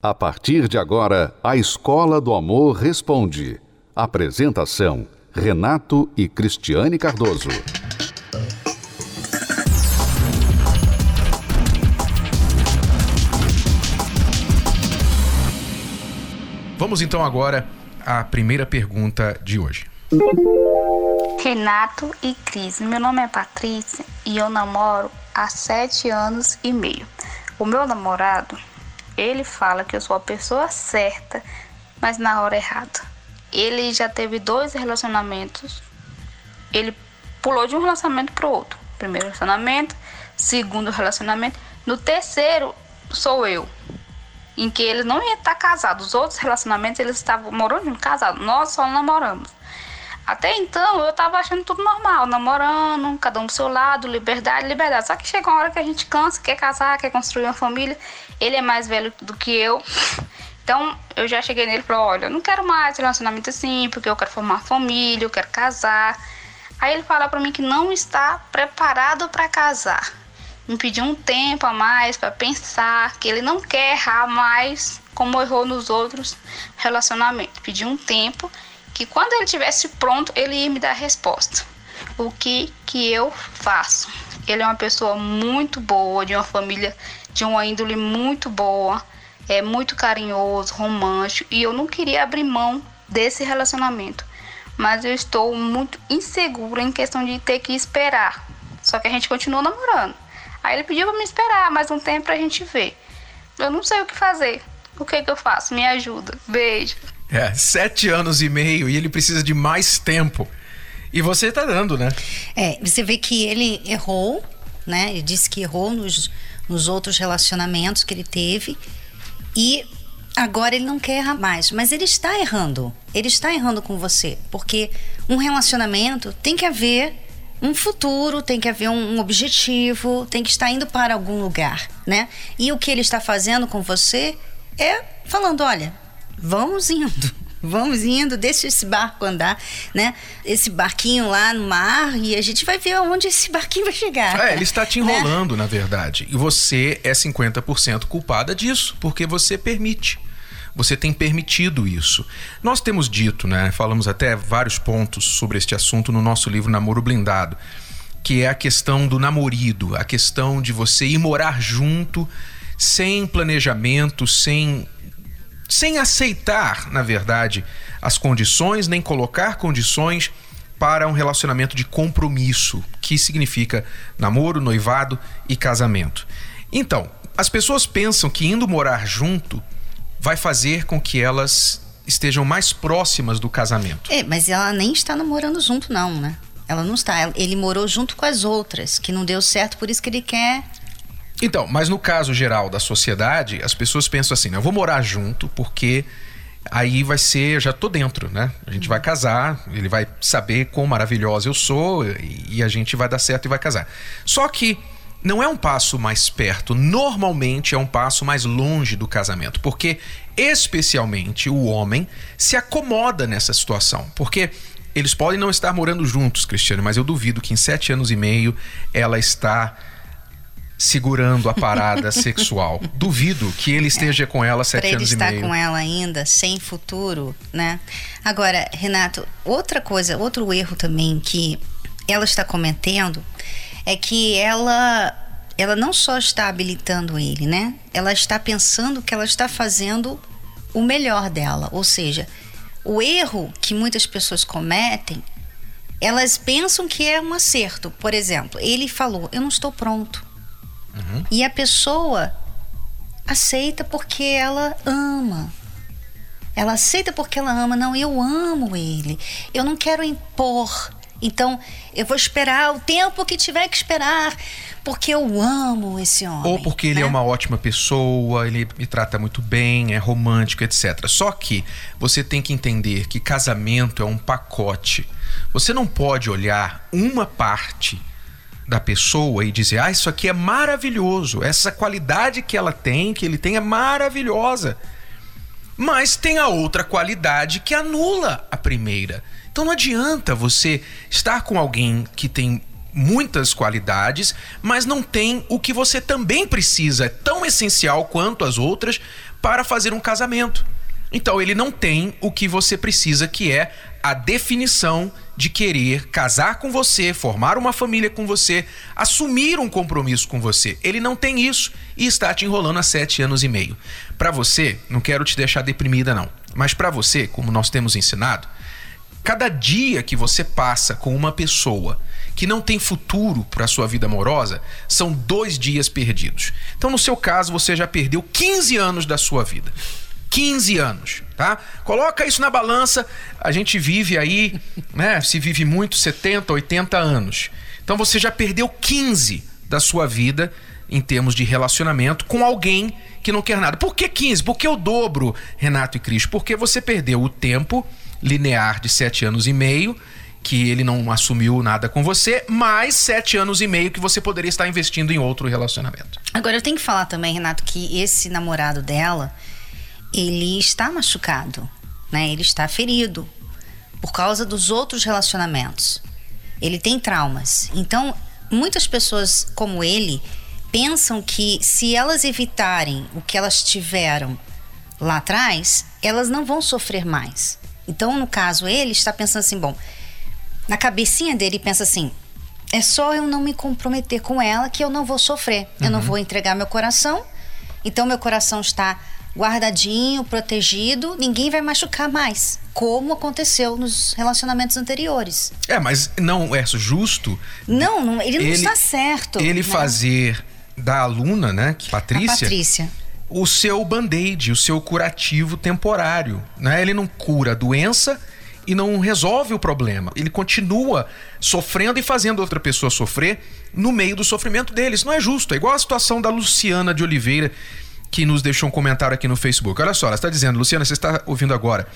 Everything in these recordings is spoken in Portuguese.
A partir de agora, a Escola do Amor Responde. Apresentação: Renato e Cristiane Cardoso. Vamos então agora à primeira pergunta de hoje. Renato e Cris, meu nome é Patrícia e eu namoro há sete anos e meio. O meu namorado ele fala que eu sou a pessoa certa, mas na hora errada. Ele já teve dois relacionamentos. Ele pulou de um relacionamento para o outro. Primeiro relacionamento, segundo relacionamento. No terceiro, sou eu. Em que ele não ia estar casado. Os outros relacionamentos, eles estavam morando junto, casados. Nós só namoramos. Até então eu tava achando tudo normal, namorando, cada um pro seu lado, liberdade, liberdade. Só que chega uma hora que a gente cansa, quer casar, quer construir uma família. Ele é mais velho do que eu. Então eu já cheguei nele e falei: olha, eu não quero mais relacionamento assim, porque eu quero formar família, eu quero casar. Aí ele fala para mim que não está preparado para casar. Me pediu um tempo a mais para pensar, que ele não quer errar mais como errou nos outros relacionamentos. Pediu um tempo que quando ele estivesse pronto, ele ia me dar a resposta. O que que eu faço? Ele é uma pessoa muito boa, de uma família de uma índole muito boa, é muito carinhoso, romântico, e eu não queria abrir mão desse relacionamento. Mas eu estou muito insegura em questão de ter que esperar. Só que a gente continua namorando. Aí ele pediu para me esperar mais um tempo pra gente ver. Eu não sei o que fazer. O que que eu faço? Me ajuda. Beijo. É, sete anos e meio e ele precisa de mais tempo. E você tá dando, né? É, você vê que ele errou, né? Ele disse que errou nos, nos outros relacionamentos que ele teve. E agora ele não quer errar mais. Mas ele está errando. Ele está errando com você. Porque um relacionamento tem que haver um futuro, tem que haver um, um objetivo, tem que estar indo para algum lugar, né? E o que ele está fazendo com você é falando: olha, vamos indo. Vamos indo, deixa esse barco andar, né? Esse barquinho lá no mar e a gente vai ver aonde esse barquinho vai chegar. É, ele está te né? enrolando, né? na verdade. E você é 50% culpada disso, porque você permite. Você tem permitido isso. Nós temos dito, né? Falamos até vários pontos sobre este assunto no nosso livro Namoro Blindado, que é a questão do namorido, a questão de você ir morar junto sem planejamento, sem sem aceitar, na verdade, as condições, nem colocar condições para um relacionamento de compromisso, que significa namoro, noivado e casamento. Então, as pessoas pensam que indo morar junto vai fazer com que elas estejam mais próximas do casamento. É, mas ela nem está namorando junto, não, né? Ela não está. Ele morou junto com as outras, que não deu certo, por isso que ele quer então, mas no caso geral da sociedade, as pessoas pensam assim: né, eu vou morar junto porque aí vai ser, já tô dentro, né? A gente vai casar, ele vai saber quão maravilhosa eu sou e a gente vai dar certo e vai casar. Só que não é um passo mais perto, normalmente é um passo mais longe do casamento, porque especialmente o homem se acomoda nessa situação, porque eles podem não estar morando juntos, Cristiano, mas eu duvido que em sete anos e meio ela está segurando a parada sexual. Duvido que ele esteja com ela sete pra anos e meio. ele estar com ela ainda, sem futuro, né? Agora, Renato, outra coisa, outro erro também que ela está cometendo é que ela ela não só está habilitando ele, né? Ela está pensando que ela está fazendo o melhor dela, ou seja, o erro que muitas pessoas cometem, elas pensam que é um acerto. Por exemplo, ele falou: "Eu não estou pronto". Uhum. E a pessoa aceita porque ela ama. Ela aceita porque ela ama. Não, eu amo ele. Eu não quero impor. Então, eu vou esperar o tempo que tiver que esperar, porque eu amo esse homem. Ou porque ele é né? uma ótima pessoa, ele me trata muito bem, é romântico, etc. Só que você tem que entender que casamento é um pacote. Você não pode olhar uma parte da pessoa e dizer: ah, isso aqui é maravilhoso, essa qualidade que ela tem, que ele tem, é maravilhosa. Mas tem a outra qualidade que anula a primeira. Então não adianta você estar com alguém que tem muitas qualidades, mas não tem o que você também precisa, é tão essencial quanto as outras, para fazer um casamento. Então ele não tem o que você precisa, que é a definição de querer casar com você, formar uma família com você, assumir um compromisso com você. Ele não tem isso e está te enrolando há sete anos e meio. Para você, não quero te deixar deprimida não, mas para você, como nós temos ensinado, cada dia que você passa com uma pessoa que não tem futuro para sua vida amorosa, são dois dias perdidos. Então, no seu caso, você já perdeu 15 anos da sua vida. 15 anos, tá? Coloca isso na balança. A gente vive aí, né? Se vive muito, 70, 80 anos. Então você já perdeu 15 da sua vida em termos de relacionamento com alguém que não quer nada. Por que 15? Por que o dobro, Renato e Cris? Porque você perdeu o tempo linear de 7 anos e meio, que ele não assumiu nada com você, mais 7 anos e meio que você poderia estar investindo em outro relacionamento. Agora eu tenho que falar também, Renato, que esse namorado dela ele está machucado, né? Ele está ferido por causa dos outros relacionamentos. Ele tem traumas. Então, muitas pessoas como ele pensam que se elas evitarem o que elas tiveram lá atrás, elas não vão sofrer mais. Então, no caso, ele está pensando assim, bom, na cabecinha dele pensa assim: é só eu não me comprometer com ela que eu não vou sofrer. Uhum. Eu não uhum. vou entregar meu coração. Então, meu coração está guardadinho, protegido, ninguém vai machucar mais, como aconteceu nos relacionamentos anteriores. É, mas não é justo. Não, não ele não ele, está certo. Ele né? fazer da aluna, né, Patrícia, A Patrícia, o seu band-aid, o seu curativo temporário, né? Ele não cura a doença e não resolve o problema. Ele continua sofrendo e fazendo outra pessoa sofrer no meio do sofrimento deles. Não é justo. É igual a situação da Luciana de Oliveira, que nos deixou um comentário aqui no Facebook. Olha só, ela está dizendo, Luciana, você está ouvindo agora.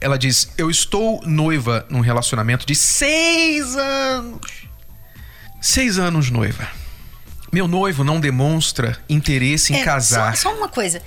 Ela diz: Eu estou noiva num relacionamento de seis anos. Seis anos noiva. Meu noivo não demonstra interesse em é, casar. Só, só, uma coisa.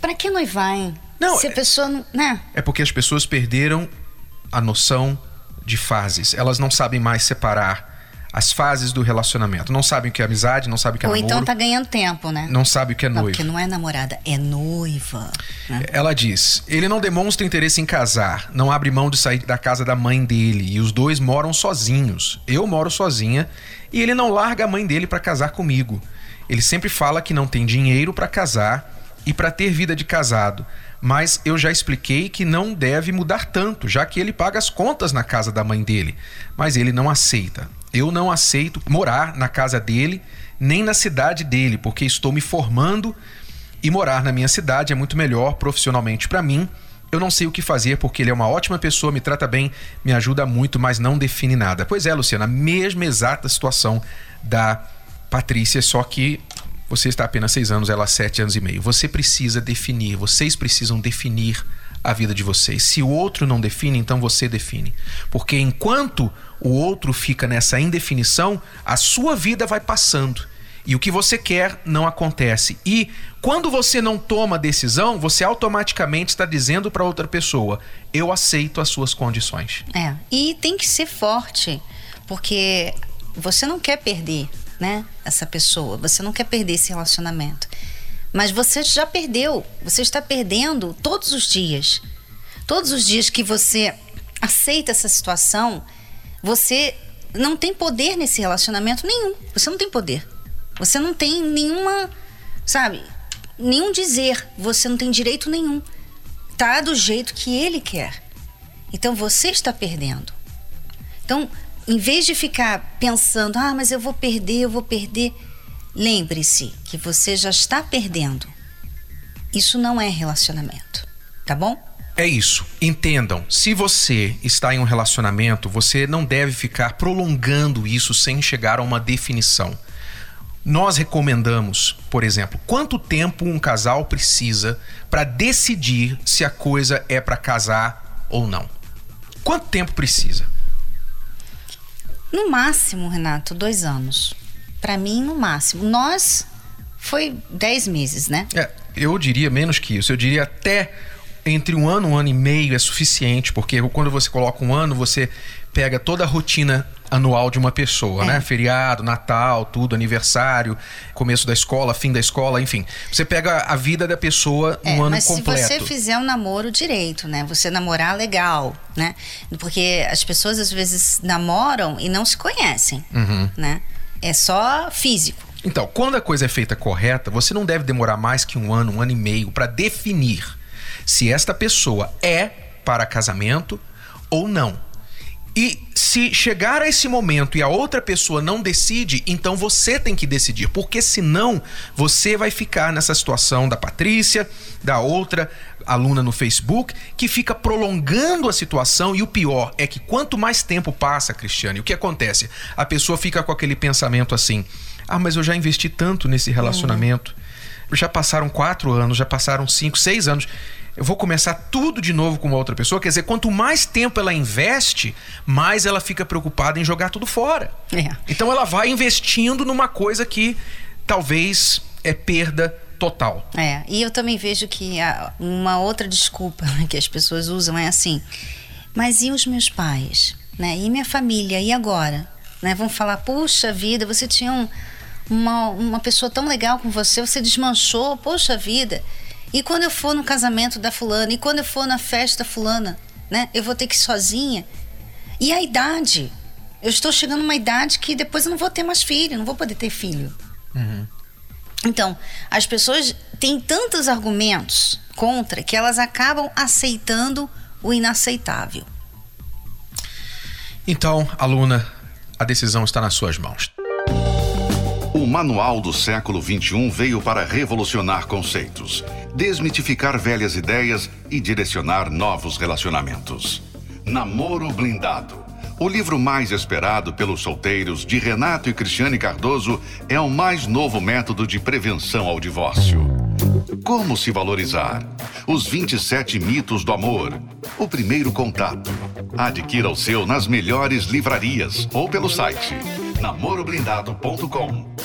Para que noivar, hein? Não, Se a é, pessoa não. Né? É porque as pessoas perderam a noção de fases. Elas não sabem mais separar as fases do relacionamento. Não sabem o que é amizade, não sabem o que é Ou namoro. Ou então tá ganhando tempo, né? Não sabe o que é noiva. Porque não é namorada, é noiva. Né? Ela diz: ele não demonstra interesse em casar, não abre mão de sair da casa da mãe dele e os dois moram sozinhos. Eu moro sozinha e ele não larga a mãe dele para casar comigo. Ele sempre fala que não tem dinheiro para casar e para ter vida de casado mas eu já expliquei que não deve mudar tanto, já que ele paga as contas na casa da mãe dele. Mas ele não aceita. Eu não aceito morar na casa dele, nem na cidade dele, porque estou me formando e morar na minha cidade é muito melhor profissionalmente para mim. Eu não sei o que fazer porque ele é uma ótima pessoa, me trata bem, me ajuda muito, mas não define nada. Pois é, Luciana, a mesma exata situação da Patrícia, só que você está apenas seis anos, ela sete anos e meio. Você precisa definir, vocês precisam definir a vida de vocês. Se o outro não define, então você define. Porque enquanto o outro fica nessa indefinição, a sua vida vai passando. E o que você quer não acontece. E quando você não toma decisão, você automaticamente está dizendo para outra pessoa: eu aceito as suas condições. É. E tem que ser forte, porque você não quer perder, né? Essa pessoa. Você não quer perder esse relacionamento. Mas você já perdeu. Você está perdendo todos os dias. Todos os dias que você aceita essa situação, você não tem poder nesse relacionamento nenhum. Você não tem poder. Você não tem nenhuma, sabe, nenhum dizer. Você não tem direito nenhum. Tá do jeito que ele quer. Então você está perdendo. Então, em vez de ficar pensando, ah, mas eu vou perder, eu vou perder, Lembre-se que você já está perdendo. Isso não é relacionamento, tá bom? É isso. Entendam, se você está em um relacionamento, você não deve ficar prolongando isso sem chegar a uma definição. Nós recomendamos, por exemplo, quanto tempo um casal precisa para decidir se a coisa é para casar ou não. Quanto tempo precisa? No máximo, Renato, dois anos para mim, no máximo. Nós foi 10 meses, né? É, eu diria menos que isso. Eu diria até entre um ano, um ano e meio é suficiente, porque quando você coloca um ano, você pega toda a rotina anual de uma pessoa, é. né? Feriado, Natal, tudo, aniversário, começo da escola, fim da escola, enfim. Você pega a vida da pessoa no é, ano mas completo. Mas se você fizer um namoro direito, né? Você namorar legal, né? Porque as pessoas às vezes namoram e não se conhecem, uhum. né? É só físico. Então, quando a coisa é feita correta, você não deve demorar mais que um ano, um ano e meio para definir se esta pessoa é para casamento ou não. E se chegar a esse momento e a outra pessoa não decide, então você tem que decidir, porque senão você vai ficar nessa situação da Patrícia, da outra aluna no Facebook, que fica prolongando a situação e o pior é que quanto mais tempo passa, Cristiane, o que acontece? A pessoa fica com aquele pensamento assim: ah, mas eu já investi tanto nesse relacionamento. Uhum. Já passaram quatro anos, já passaram cinco, seis anos eu vou começar tudo de novo com uma outra pessoa. Quer dizer, quanto mais tempo ela investe, mais ela fica preocupada em jogar tudo fora. É. Então ela vai investindo numa coisa que talvez é perda total. É, e eu também vejo que uma outra desculpa que as pessoas usam é assim: mas e os meus pais? Né? E minha família? E agora? Né? Vão falar: puxa vida, você tinha um, uma, uma pessoa tão legal com você, você desmanchou, poxa vida. E quando eu for no casamento da fulana, e quando eu for na festa da fulana, né? Eu vou ter que ir sozinha. E a idade? Eu estou chegando numa idade que depois eu não vou ter mais filho, não vou poder ter filho. Uhum. Então, as pessoas têm tantos argumentos contra que elas acabam aceitando o inaceitável. Então, aluna, a decisão está nas suas mãos. O Manual do Século XXI veio para revolucionar conceitos, desmitificar velhas ideias e direcionar novos relacionamentos. Namoro Blindado. O livro mais esperado pelos solteiros de Renato e Cristiane Cardoso é o mais novo método de prevenção ao divórcio. Como se valorizar? Os 27 mitos do amor. O primeiro contato. Adquira o seu nas melhores livrarias ou pelo site namoroblindado.com.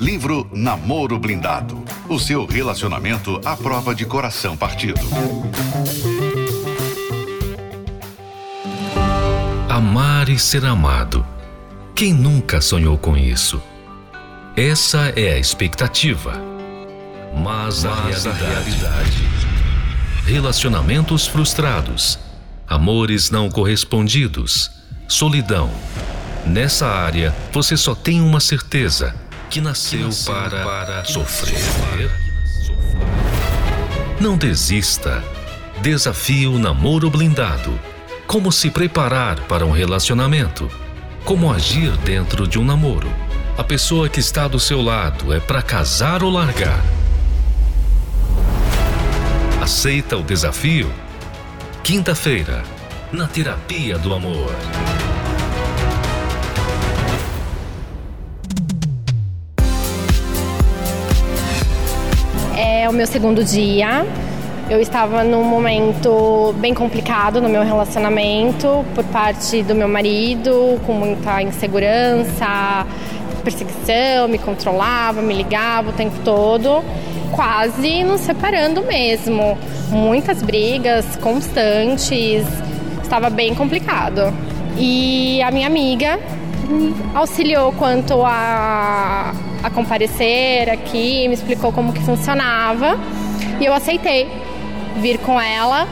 Livro Namoro Blindado. O seu relacionamento à prova de coração partido. Amar e ser amado. Quem nunca sonhou com isso? Essa é a expectativa. Mas, a, Mas realidade. a realidade. Relacionamentos frustrados. Amores não correspondidos. Solidão Nessa área, você só tem uma certeza: que nasceu, para, para sofrer. sofrer. Não desista. Desafio namoro blindado. Como se preparar para um relacionamento? Como agir dentro de um namoro? A pessoa que está do seu lado é para casar ou largar? Aceita o desafio? Quinta-feira, na Terapia do Amor. É o meu segundo dia. Eu estava num momento bem complicado no meu relacionamento por parte do meu marido, com muita insegurança, perseguição, me controlava, me ligava o tempo todo, quase nos separando mesmo. Muitas brigas constantes, estava bem complicado. E a minha amiga auxiliou quanto a a comparecer aqui, me explicou como que funcionava. E eu aceitei vir com ela.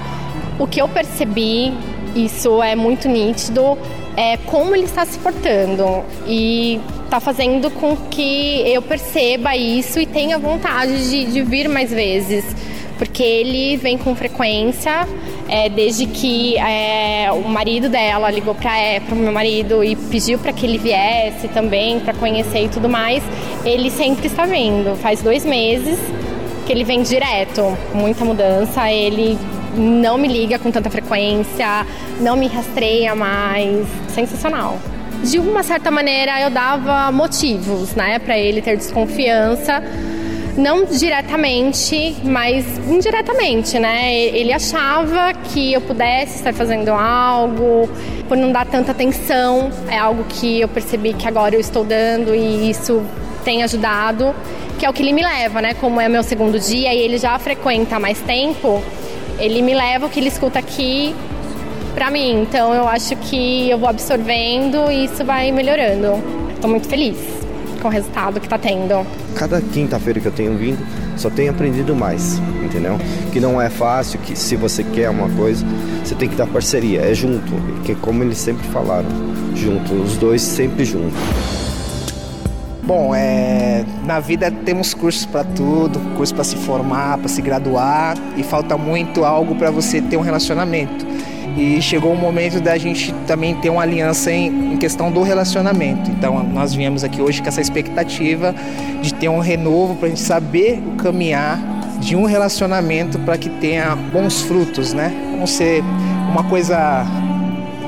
O que eu percebi, isso é muito nítido, é como ele está se portando. E está fazendo com que eu perceba isso e tenha vontade de, de vir mais vezes. Porque ele vem com frequência, é, desde que é, o marido dela ligou para é, o meu marido e pediu para que ele viesse também para conhecer e tudo mais. Ele sempre está vindo. Faz dois meses que ele vem direto, muita mudança. Ele não me liga com tanta frequência, não me rastreia mais. Sensacional. De uma certa maneira, eu dava motivos, né, para ele ter desconfiança não diretamente, mas indiretamente, né? Ele achava que eu pudesse estar fazendo algo, por não dar tanta atenção, é algo que eu percebi que agora eu estou dando e isso tem ajudado, que é o que ele me leva, né? Como é meu segundo dia e ele já frequenta há mais tempo, ele me leva o que ele escuta aqui para mim. Então eu acho que eu vou absorvendo e isso vai melhorando. Tô muito feliz com o resultado que tá tendo. Cada quinta-feira que eu tenho vindo, só tenho aprendido mais, entendeu? Que não é fácil, que se você quer uma coisa, você tem que dar parceria, é junto, que como eles sempre falaram, junto, os dois sempre juntos. Bom, é, na vida temos cursos para tudo, curso para se formar, para se graduar e falta muito algo para você ter um relacionamento. E chegou o momento da gente também ter uma aliança em, em questão do relacionamento. Então nós viemos aqui hoje com essa expectativa de ter um renovo para a gente saber o caminhar de um relacionamento para que tenha bons frutos, né? Não ser uma coisa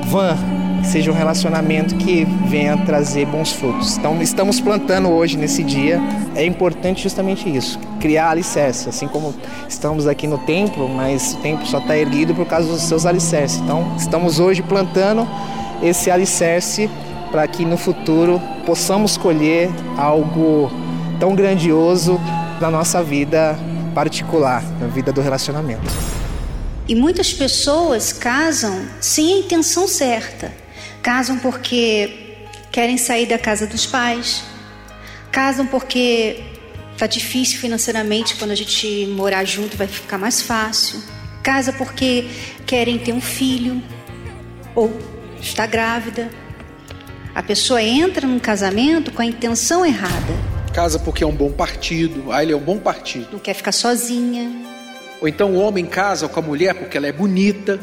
vã, seja um relacionamento que venha trazer bons frutos. Então, estamos plantando hoje, nesse dia, é importante justamente isso, criar alicerce, assim como estamos aqui no templo, mas o templo só está erguido por causa dos seus alicerces. Então, estamos hoje plantando esse alicerce para que no futuro possamos colher algo tão grandioso na nossa vida particular, na vida do relacionamento. E muitas pessoas casam sem a intenção certa. Casam porque querem sair da casa dos pais. Casam porque tá difícil financeiramente, quando a gente morar junto vai ficar mais fácil. Casa porque querem ter um filho ou está grávida. A pessoa entra num casamento com a intenção errada. Casa porque é um bom partido. Ah, ele é um bom partido. Não quer ficar sozinha. Ou então o homem casa com a mulher porque ela é bonita.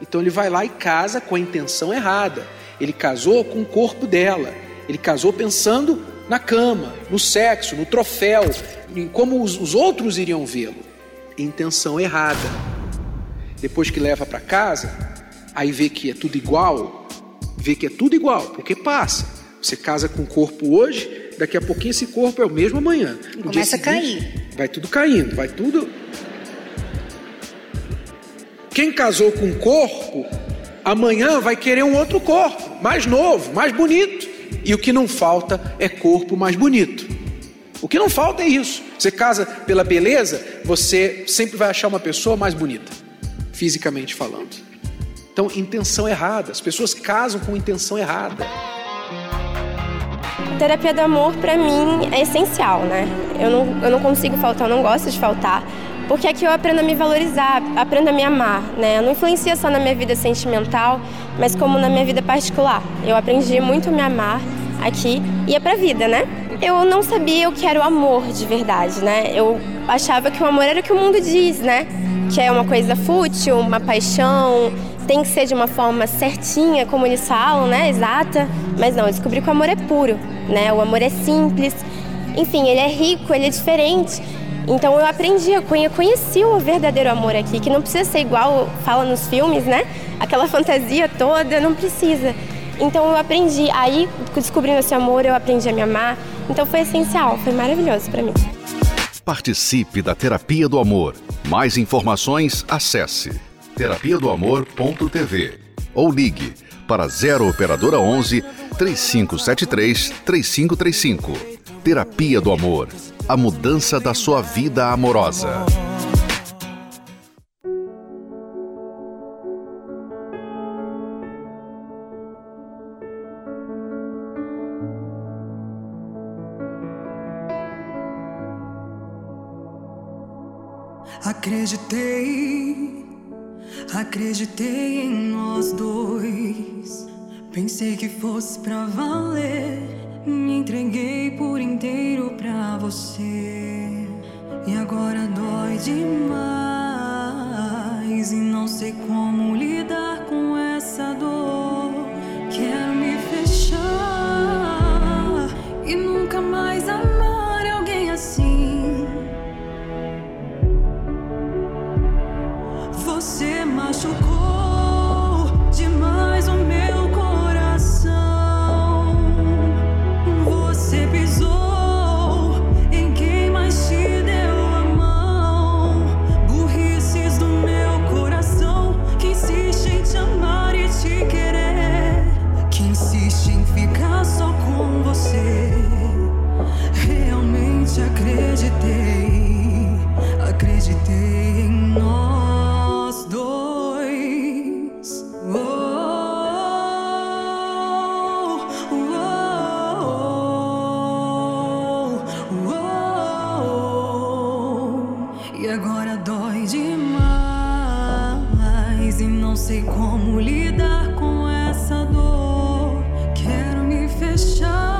Então ele vai lá e casa com a intenção errada. Ele casou com o corpo dela. Ele casou pensando na cama, no sexo, no troféu, em como os, os outros iriam vê-lo. Intenção errada. Depois que leva para casa, aí vê que é tudo igual, vê que é tudo igual, porque passa. Você casa com o corpo hoje, daqui a pouquinho esse corpo é o mesmo amanhã. Começa a cair. Vai tudo caindo, vai tudo quem casou com um corpo, amanhã vai querer um outro corpo, mais novo, mais bonito. E o que não falta é corpo mais bonito. O que não falta é isso. Você casa pela beleza, você sempre vai achar uma pessoa mais bonita, fisicamente falando. Então, intenção errada. As pessoas casam com intenção errada. terapia do amor, para mim, é essencial, né? Eu não, eu não consigo faltar, eu não gosto de faltar porque aqui eu aprendo a me valorizar, aprendo a me amar, né? Eu não influencia só na minha vida sentimental, mas como na minha vida particular. Eu aprendi muito a me amar aqui e é pra vida, né? Eu não sabia o que era o amor de verdade, né? Eu achava que o amor era o que o mundo diz, né? Que é uma coisa fútil, uma paixão, tem que ser de uma forma certinha, como eles falam, né? Exata. Mas não, eu descobri que o amor é puro, né? O amor é simples. Enfim, ele é rico, ele é diferente. Então eu aprendi, eu conheci o verdadeiro amor aqui, que não precisa ser igual fala nos filmes, né? Aquela fantasia toda, não precisa. Então eu aprendi, aí descobrindo esse amor, eu aprendi a me amar. Então foi essencial, foi maravilhoso para mim. Participe da Terapia do Amor. Mais informações, acesse terapia do amor.tv ou ligue para 0 operadora 11 3573 3535. Terapia do Amor a mudança da sua vida amorosa. Acreditei, acreditei em nós dois. Pensei que fosse pra valer. Me entreguei por inteiro pra você. E agora dói demais. E não sei como lidar com essa dor. Quero me fechar e nunca mais amar não sei como lidar com essa dor. Quero me fechar